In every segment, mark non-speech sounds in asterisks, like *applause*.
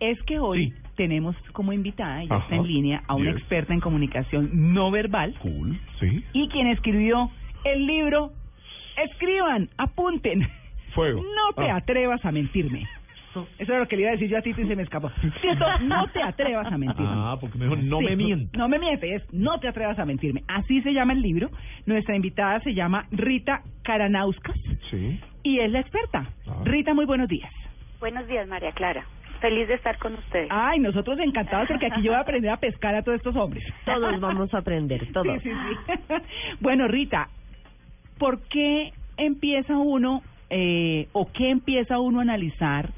Es que hoy tenemos como invitada, ya está Ajá. en línea, a una Yes. experta en comunicación no verbal Cool, sí. y quien escribió el libro Escriban, apunten. Fuego. No te Ah. atrevas a mentirme. Eso es lo que le iba a decir yo a Tito y se me escapó. Tito, no te atrevas a mentirme. Ah, porque mejor no Sí, me mientas. No me mientes, es no te atrevas a mentirme. Así se llama el libro. Nuestra invitada se llama Rita Karanauskas Sí. y es la experta. Ah. Rita, muy buenos días. Buenos días, María Clara. Feliz de estar con ustedes. Ay, nosotros encantados porque aquí yo voy a aprender a pescar a todos estos hombres. Todos vamos a aprender, todos. Sí, sí, sí. bueno, Rita, ¿por qué empieza uno eh, o qué empieza uno a analizar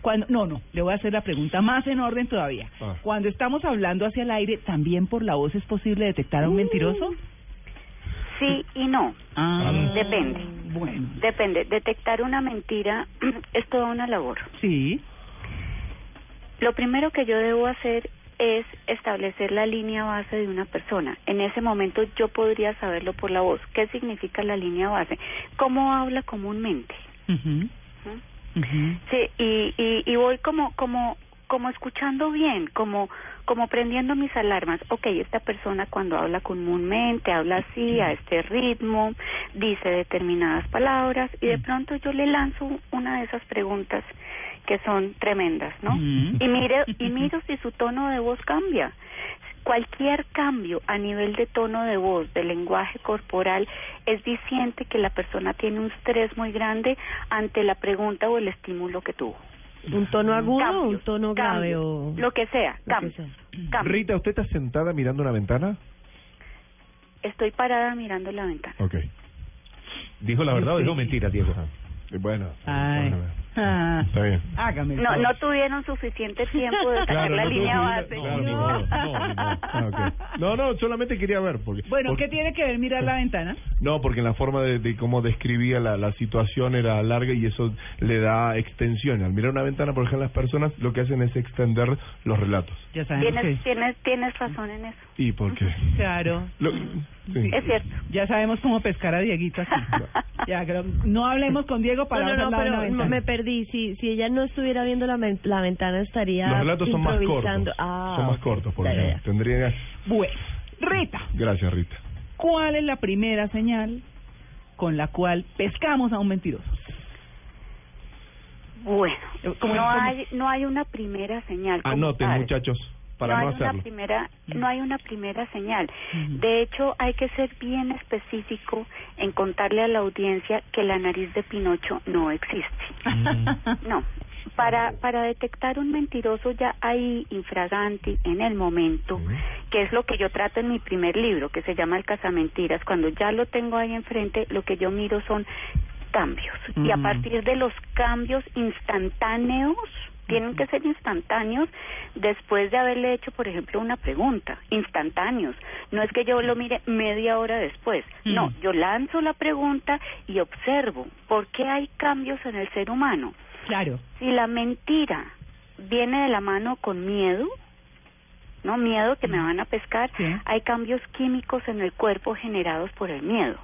cuando... No, no, le voy a hacer la pregunta más en orden todavía. Ah. Cuando estamos hablando hacia el aire, ¿también por la voz es posible detectar a un mentiroso? Sí y no. Ah, Depende. Bueno, Depende. Detectar una mentira *clears throat* es toda una labor. sí. Lo primero que yo debo hacer es establecer la línea base de una persona. En ese momento yo podría saberlo por la voz. ¿Qué significa la línea base? ¿Cómo habla comúnmente? ¿Mm? Sí, y, y, y voy como, como, como escuchando bien, como, como prendiendo mis alarmas. Ok, esta persona cuando habla comúnmente, habla así, a este ritmo, dice determinadas palabras, y de pronto yo le lanzo una de esas preguntas que son tremendas, ¿no? Mm. Y mire, y *laughs* miro si su tono de voz cambia. Cualquier cambio a nivel de tono de voz, de lenguaje corporal, es diciente que la persona tiene un estrés muy grande ante la pregunta o el estímulo que tuvo. ¿Un tono agudo o un tono grave cambio, o...? Lo que sea, lo que cambio, sea. cambio. Rita, ¿usted está sentada mirando una ventana? Estoy parada mirando la ventana. Ok. ¿Dijo la verdad o dijo mentira, Diego? Bueno. Ay. Bueno, Ah, Está bien. *laughs* hágame. No, no tuvieron suficiente tiempo de sacar Claro, la no línea base. claro, No. Ah, ok. no, no, solamente quería ver. Porque, Bueno, porque- ¿qué tiene que ver mirar la *laughs* ventana? No, porque en la forma de, de cómo describía la, la situación era larga y eso le da extensión. Al mirar una ventana, por ejemplo, las personas lo que hacen es extender los relatos. Ya sabemos Tienes, que... tienes, tienes razón en eso. ¿Y por qué? Claro. Lo- sí. Es cierto. Ya sabemos cómo pescar a Dieguito aquí. *laughs* ya, creo- no hablemos con Diego para No, no, no, pero me perdí. Si, si ella no estuviera viendo la, la ventana, estaría Los relatos son más cortos. Ah, son más ok. cortos, por ejemplo. Tendría... Bueno, Rita, Gracias, Rita. ¿cuál es la primera señal con la cual pescamos a un mentiroso? Bueno, Eh, ¿Cómo- no hay, no hay una primera señal. Anoten, muchachos, para no, hay una primera no hay una primera señal. De hecho hay que ser bien específico en contarle a la audiencia que la nariz de Pinocho no existe. No. Para para detectar un mentiroso ya hay infraganti en el momento que es lo que yo trato en mi primer libro que se llama el casamentiras cuando ya lo tengo ahí enfrente lo que yo miro son cambios. Y a partir de los cambios instantáneos tienen que ser instantáneos después de haberle hecho, por ejemplo, una pregunta. Instantáneos. No es que yo lo mire media hora después. No, yo lanzo la pregunta y observo por qué hay cambios en el ser humano. Claro. Si la mentira viene de la mano con miedo, no miedo que me van a pescar, Sí. hay cambios químicos en el cuerpo generados por el miedo.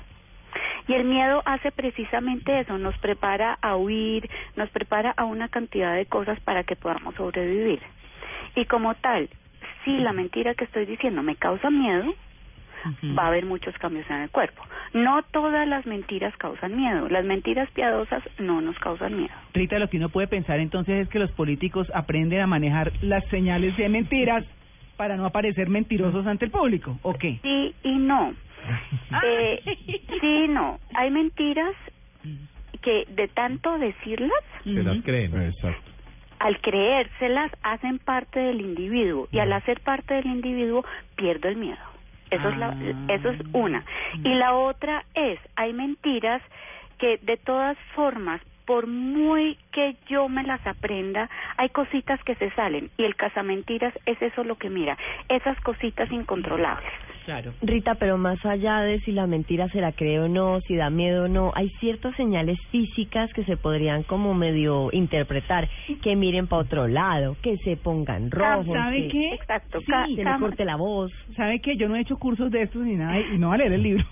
Y el miedo hace precisamente eso, nos prepara a huir, nos prepara a una cantidad de cosas para que podamos sobrevivir. Y como tal, si la mentira que estoy diciendo me causa miedo, va a haber muchos cambios en el cuerpo. No todas las mentiras causan miedo, las mentiras piadosas no nos causan miedo. Rita, lo que uno puede pensar entonces es que los políticos aprenden a manejar las señales de mentiras para no aparecer mentirosos ante el público, ¿o qué? Sí y no. Eh, sí no. Hay mentiras que de tanto decirlas, Se las creen. Exacto. al creérselas, hacen parte del individuo y al hacer parte del individuo pierdo el miedo. Eso es la, Ah. eso es una. Y la otra es, hay mentiras que de todas formas por muy que yo me las aprenda, hay cositas que se salen y el casamentiras es eso lo que mira, esas cositas incontrolables. Claro. Rita, pero más allá de si la mentira se la cree o no, si da miedo o no, hay ciertas señales físicas que se podrían como medio interpretar, que miren para otro lado, que se pongan rojos, ¿Sabe que, qué? Exacto, Sí, ca- que le cam- corte la voz. ¿Sabe qué? Yo no he hecho cursos de estos ni nada y no voy a leer el libro.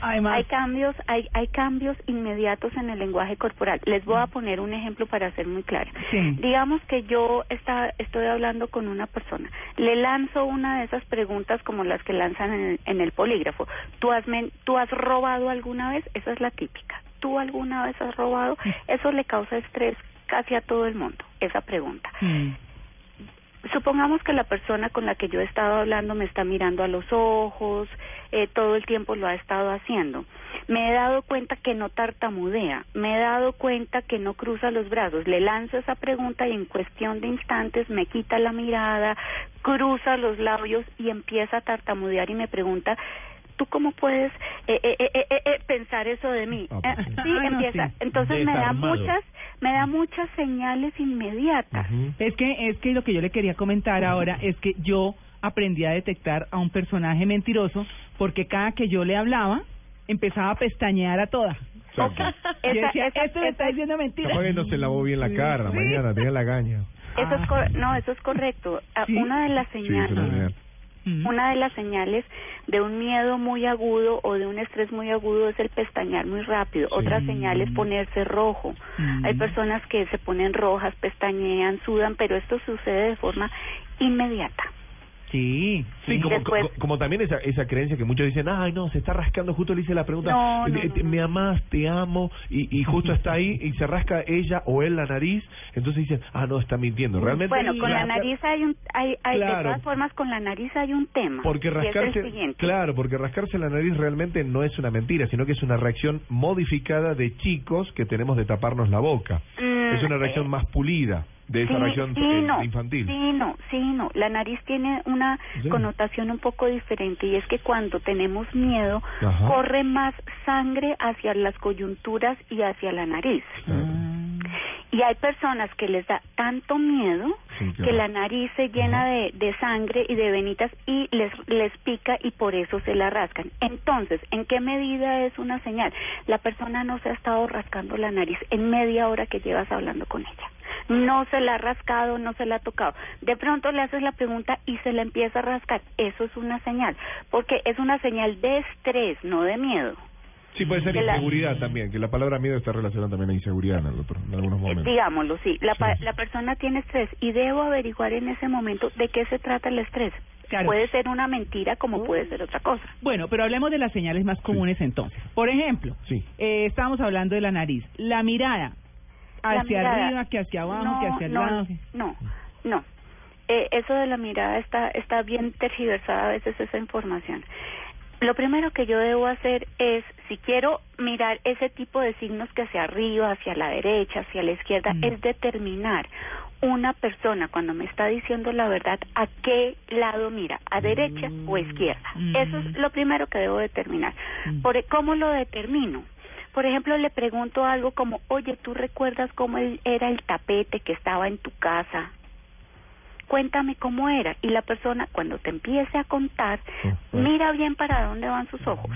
Además, Hay cambios, hay, hay cambios inmediatos en el lenguaje corporal. Les voy a poner un ejemplo para ser muy clara. Sí. Digamos que yo está, estoy hablando con una persona, le lanzo una de esas preguntas como las que lanzan en el, en el polígrafo. ¿Tú has, men- ¿Tú has robado alguna vez? Esa es la típica. ¿Tú alguna vez has robado? Eso le causa estrés casi a todo el mundo, esa pregunta. Mm. Supongamos que la persona con la que yo he estado hablando me está mirando a los ojos, eh, todo el tiempo lo ha estado haciendo. Me he dado cuenta que no tartamudea, me he dado cuenta que no cruza los brazos. Le lanzo esa pregunta y en cuestión de instantes me quita la mirada, cruza los labios y empieza a tartamudear y me pregunta, ¿tú cómo puedes eh, eh, eh, eh, eh, pensar eso de mí? Ah, pues sí. no, empieza. sí. Entonces me da muchas, me da muchas señales inmediatas. Es que es que lo que yo le quería comentar ahora es que yo aprendí a detectar a un personaje mentiroso porque cada que yo le hablaba empezaba a pestañear a toda. Exacto. Y Esa- decía, esa- esto me está diciendo mentira. Capaz que no se lavó bien la cara, Sí. mañana tenía la gaña. Eso es Ah. cor- no, eso es correcto. Ah, ¿Sí? Una de las señales. Una de las señales de un miedo muy agudo o de un estrés muy agudo es el pestañear muy rápido. Otra señal es ponerse rojo. Hay personas que se ponen rojas, pestañean, sudan, pero esto sucede de forma inmediata. Sí, Sí, como, Después- co- como también esa, esa creencia que muchos dicen, ay, no, se está rascando, justo le hice la pregunta, No, no, eh, no, me amás, te amo, y, y justo está ahí y se rasca ella o él la nariz, entonces dicen, ah, no, está mintiendo. Realmente, Bueno, con la nariz hay un, hay, hay de Claro. todas formas con la nariz hay un tema. Porque y es el rascarse, siguiente. claro, porque rascarse la nariz realmente no es una mentira, sino que es una reacción modificada de chicos que tenemos de taparnos la boca. Mm, es una reacción eh, más pulida de esa sí, reacción sí, eh, no, infantil. Sí, no, sí, no. La nariz tiene una Sí. connotación un poco diferente y es que cuando tenemos miedo Ajá. corre más sangre hacia las coyunturas y hacia la nariz. Y hay personas que les da tanto miedo Sí, que la nariz se llena de, de sangre y de venitas y les, les pica y por eso se la rascan. Entonces, ¿en qué medida es una señal? La persona no se ha estado rascando la nariz en media hora que llevas hablando con ella. No se la ha rascado, no se la ha tocado. De pronto le haces la pregunta y se la empieza a rascar. Eso es una señal, porque es una señal de estrés, no de miedo. Sí, puede ser la- inseguridad también, que la palabra miedo está relacionada también a inseguridad en, el otro- en algunos momentos. Digámoslo, sí. La, pa- la persona tiene estrés y debo averiguar en ese momento de qué se trata el estrés. Claro. Puede ser una mentira como puede ser otra cosa. Bueno, pero hablemos de las señales más comunes entonces. Por ejemplo, Sí. eh, estábamos hablando de la nariz. La mirada, La hacia mirada. arriba, que hacia abajo, no, que hacia el no, lado. No, no. Eh, eso de la mirada está, está bien tergiversada a veces esa información. Lo primero que yo debo hacer es, si quiero mirar ese tipo de signos que hacia arriba, hacia la derecha, hacia la izquierda, Mm. es determinar una persona cuando me está diciendo la verdad a qué lado mira, a derecha o a izquierda. Mm. Eso es lo primero que debo determinar. Mm. Por, ¿Cómo lo determino? Por ejemplo, le pregunto algo como, oye, ¿tú recuerdas cómo era el tapete que estaba en tu casa? Cuéntame cómo era. Y la persona, cuando te empiece a contar, mira bien para dónde van sus ojos.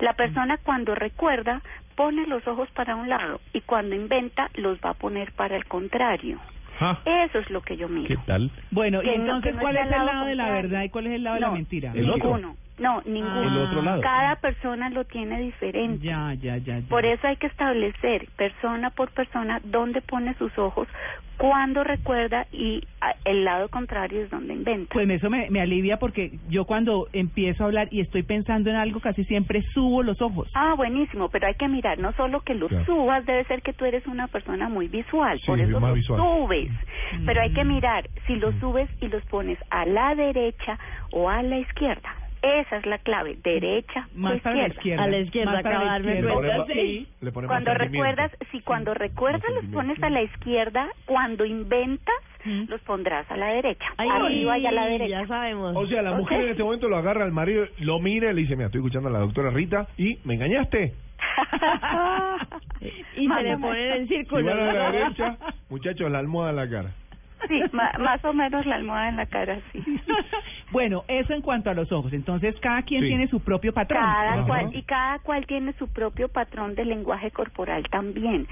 La persona cuando recuerda, pone los ojos para un lado y cuando inventa, los va a poner para el contrario. Ah, Eso es lo que yo miro. ¿Qué tal? Bueno, y Que no- entonces, que no ¿cuál es el lado lado de la contrario. verdad y cuál es el lado de la No, mentira? El otro. ninguno. No, ninguno. El otro lado. Cada persona lo tiene diferente. Ya, ya, ya, ya. Por eso hay que establecer persona por persona dónde pone sus ojos, cuándo recuerda y ah, el lado contrario es donde inventa. Pues eso me, me alivia porque yo cuando empiezo a hablar y estoy pensando en algo, casi siempre subo los ojos. Ah, buenísimo, pero hay que mirar, no solo que los Claro. subas, debe ser que tú eres una persona muy visual, Sí, por eso los visual. subes. Pero hay que Mm. mirar si los subes y los pones a la derecha o a la izquierda. Esa es la clave, derecha Más para la izquierda. izquierda. A la izquierda, Más para la acabarme izquierda. cuenta, sí. le Cuando recuerdas, si cuando recuerdas los pones a la izquierda, cuando inventas los pondrás a la derecha, Ay, arriba y a la derecha. Ya sabemos. O sea, la mujer en este momento lo agarra al marido, lo mira y le dice, mira, estoy escuchando a la doctora Rita y me engañaste. *laughs* y se le ponen en Si círculo. van a la derecha, muchachos, la almohada en la cara. Sí, más o menos la almohada en la cara, sí. *laughs* Bueno, eso en cuanto a los ojos. Entonces, cada quien Sí. tiene su propio patrón. Cada cual, y cada cual tiene su propio patrón de lenguaje corporal también.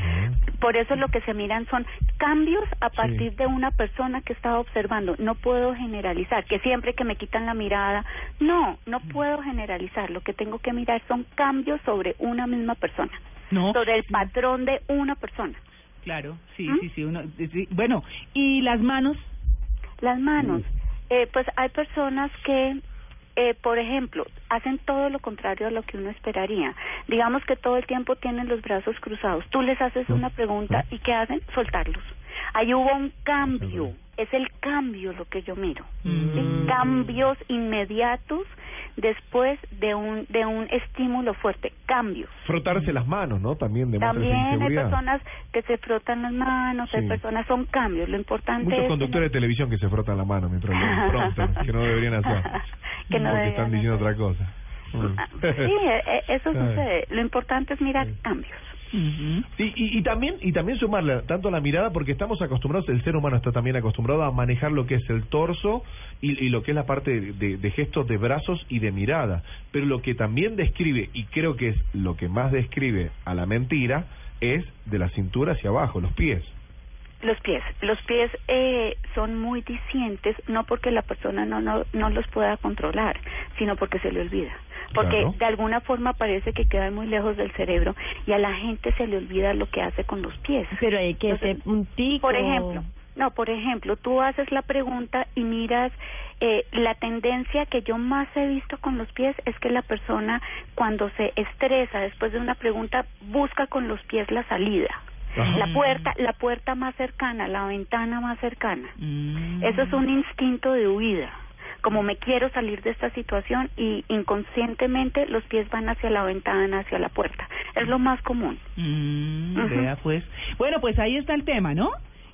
Por eso lo que se miran son cambios a partir de una persona que estaba observando. No puedo generalizar, que siempre que me quitan la mirada, no, no puedo generalizar. Lo que tengo que mirar son cambios sobre una misma persona, No, sobre el patrón de una persona. Claro, sí, ¿Mm? sí, sí, uno, sí. Bueno, ¿y las manos? Las manos. Eh, pues hay personas que, eh, por ejemplo, hacen todo lo contrario a lo que uno esperaría. Digamos que todo el tiempo tienen los brazos cruzados. Tú les haces una pregunta y ¿qué hacen? Soltarlos. Ahí hubo un cambio. Es el cambio lo que yo miro. ¿sí? Cambios inmediatos después de un de un estímulo fuerte. Cambios. Frotarse las manos, ¿no? También esa También hay personas que se frotan las manos, hay Sí. personas, son cambios. Lo importante Muchos es... que conductores de televisión que se frotan la mano mientras prompter, *laughs* que no deberían hacer. *laughs* Que no porque están diciendo hacer. otra cosa. Ah, Sí, eh, eh, eso *laughs* sucede. Lo importante es mirar cambios. Y, y, y también y también sumarle tanto a la mirada porque estamos acostumbrados el ser humano está también acostumbrado a manejar lo que es el torso y, y lo que es la parte de, de- de gestos de brazos y de mirada pero lo que también describe y creo que es lo que más describe a la mentira es de la cintura hacia abajo los pies Los pies. Los pies eh, son muy discientes, no porque la persona no, no, no los pueda controlar, sino porque se le olvida. Porque Claro. de alguna forma parece que quedan muy lejos del cerebro y a la gente se le olvida lo que hace con los pies. Pero hay que Entonces, un tico. Por ejemplo, no, por ejemplo, tú haces la pregunta y miras eh, la tendencia que yo más he visto con los pies es que la persona cuando se estresa después de una pregunta busca con los pies la salida. Ajá. La puerta, la puerta más cercana, la ventana más cercana. Mm. Eso es un instinto de huida. Como me quiero salir de esta situación y inconscientemente los pies van hacia la ventana, hacia la puerta. Es lo más común. Mm, Ujú. vea pues. Bueno, pues ahí está el tema, ¿no?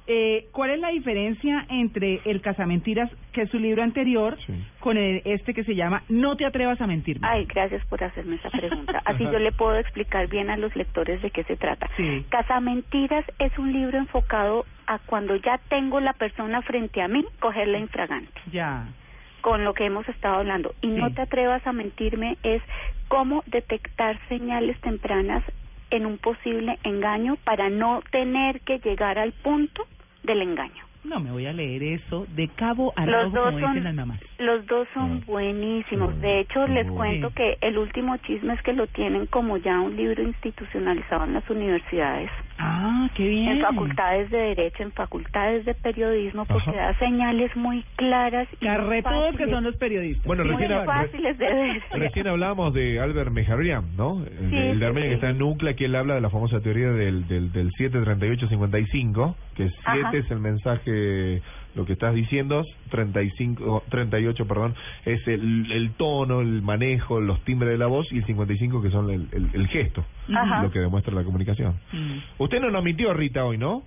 Eh, ¿Cuál es la diferencia entre El Casamentiras, que es su libro anterior, Sí. con el, este que se llama No te atrevas a mentirme? Ay, gracias por hacerme esa pregunta. Así yo le puedo explicar bien a los lectores de qué se trata. Sí. Casamentiras es un libro enfocado a cuando ya tengo la persona frente a mí, cogerla infragante, Ya. Con lo que hemos estado hablando. Y no te atrevas a mentirme es cómo detectar señales tempranas en un posible engaño para no tener que llegar al punto del engaño. No, me voy a leer eso de cabo a Los rabo, dos como dicen las son mamás. los dos son Ah. buenísimos. De hecho, les cuento que el último chisme es que lo tienen como ya un libro institucionalizado en las universidades, Ah, qué bien. en facultades de derecho, en facultades de periodismo, porque Ajá. da señales muy claras y muy Carretudos que son los periodistas. bueno muy recién, ha- fáciles de ver. *laughs* recién hablábamos de Albert Mejarian ¿no? El, Sí, el de Armenia sí. que está en Nucla que él habla de la famosa teoría del del, del 73855 que 7 Ajá. es el mensaje lo que estás diciendo 35 38 perdón es el, el tono el manejo los timbres de la voz y el 55 que son el, el, el gesto Ajá. lo que demuestra la comunicación Mm. usted no nos mintió Rita hoy no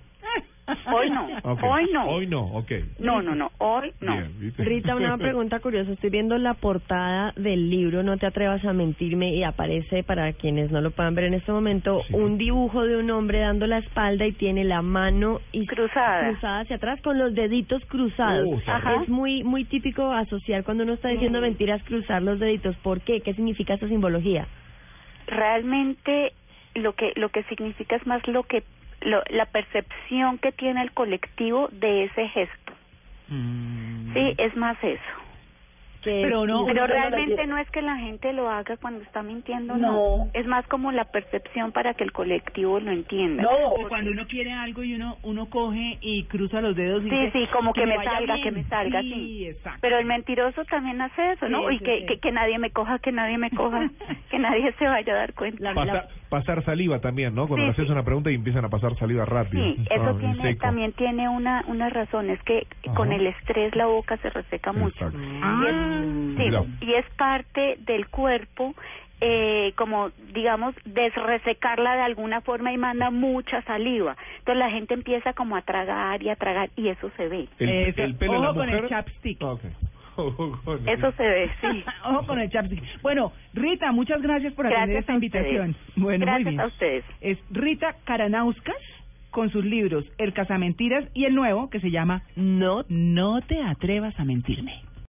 Hoy no, *laughs* hoy no. hoy no ok No, no, no, hoy no. Rita, una pregunta curiosa. Estoy viendo la portada del libro No te atrevas a mentirme y aparece, para quienes no lo puedan ver en este momento, Sí. un dibujo de un hombre dando la espalda y tiene la mano y Cruzada. cruzada hacia atrás con los deditos cruzados. Uh, Ajá. Es muy muy típico asociar cuando uno está diciendo Mm. mentiras cruzar los deditos. ¿Por qué? ¿Qué significa esta simbología? realmente lo que lo que significa es más lo que lo, la percepción que tiene el colectivo de ese gesto Mm. sí es más eso Que Pero no- pero realmente no es que la gente lo haga cuando está mintiendo no, No. es más como la percepción para que el colectivo lo entienda O cuando uno quiere algo y uno uno coge y cruza los dedos y Sí, dice, sí, como que me vaya salga, bien". que me salga, sí. sí. exacto. pero el mentiroso también hace eso no Sí, y sí, que, sí. que que nadie me coja que nadie me coja *laughs* que nadie se vaya a dar cuenta La- Pasar, saliva también, ¿no? Cuando Sí, le haces sí. una pregunta y empiezan a pasar saliva rápido. Sí, eso Ah, en tiene, también tiene una, una razón, es que con el estrés la boca se reseca mucho. Ah, Y es, sí, Mira. y es parte del cuerpo, eh, como digamos, desresecarla de alguna forma y manda mucha saliva. Entonces la gente empieza como a tragar y a tragar y eso se ve. El, el pelo la Ojo con el chapstick. Ah, ok. Eso se ve, sí. *laughs* Ojo con el chapstick. Bueno, Rita, muchas gracias por atender Gracias esta a ustedes. invitación. Bueno, Gracias muy bien. a ustedes. Es Rita Caranauskas con sus libros El Casamentiras y el nuevo que se llama No, no te atrevas a mentirme.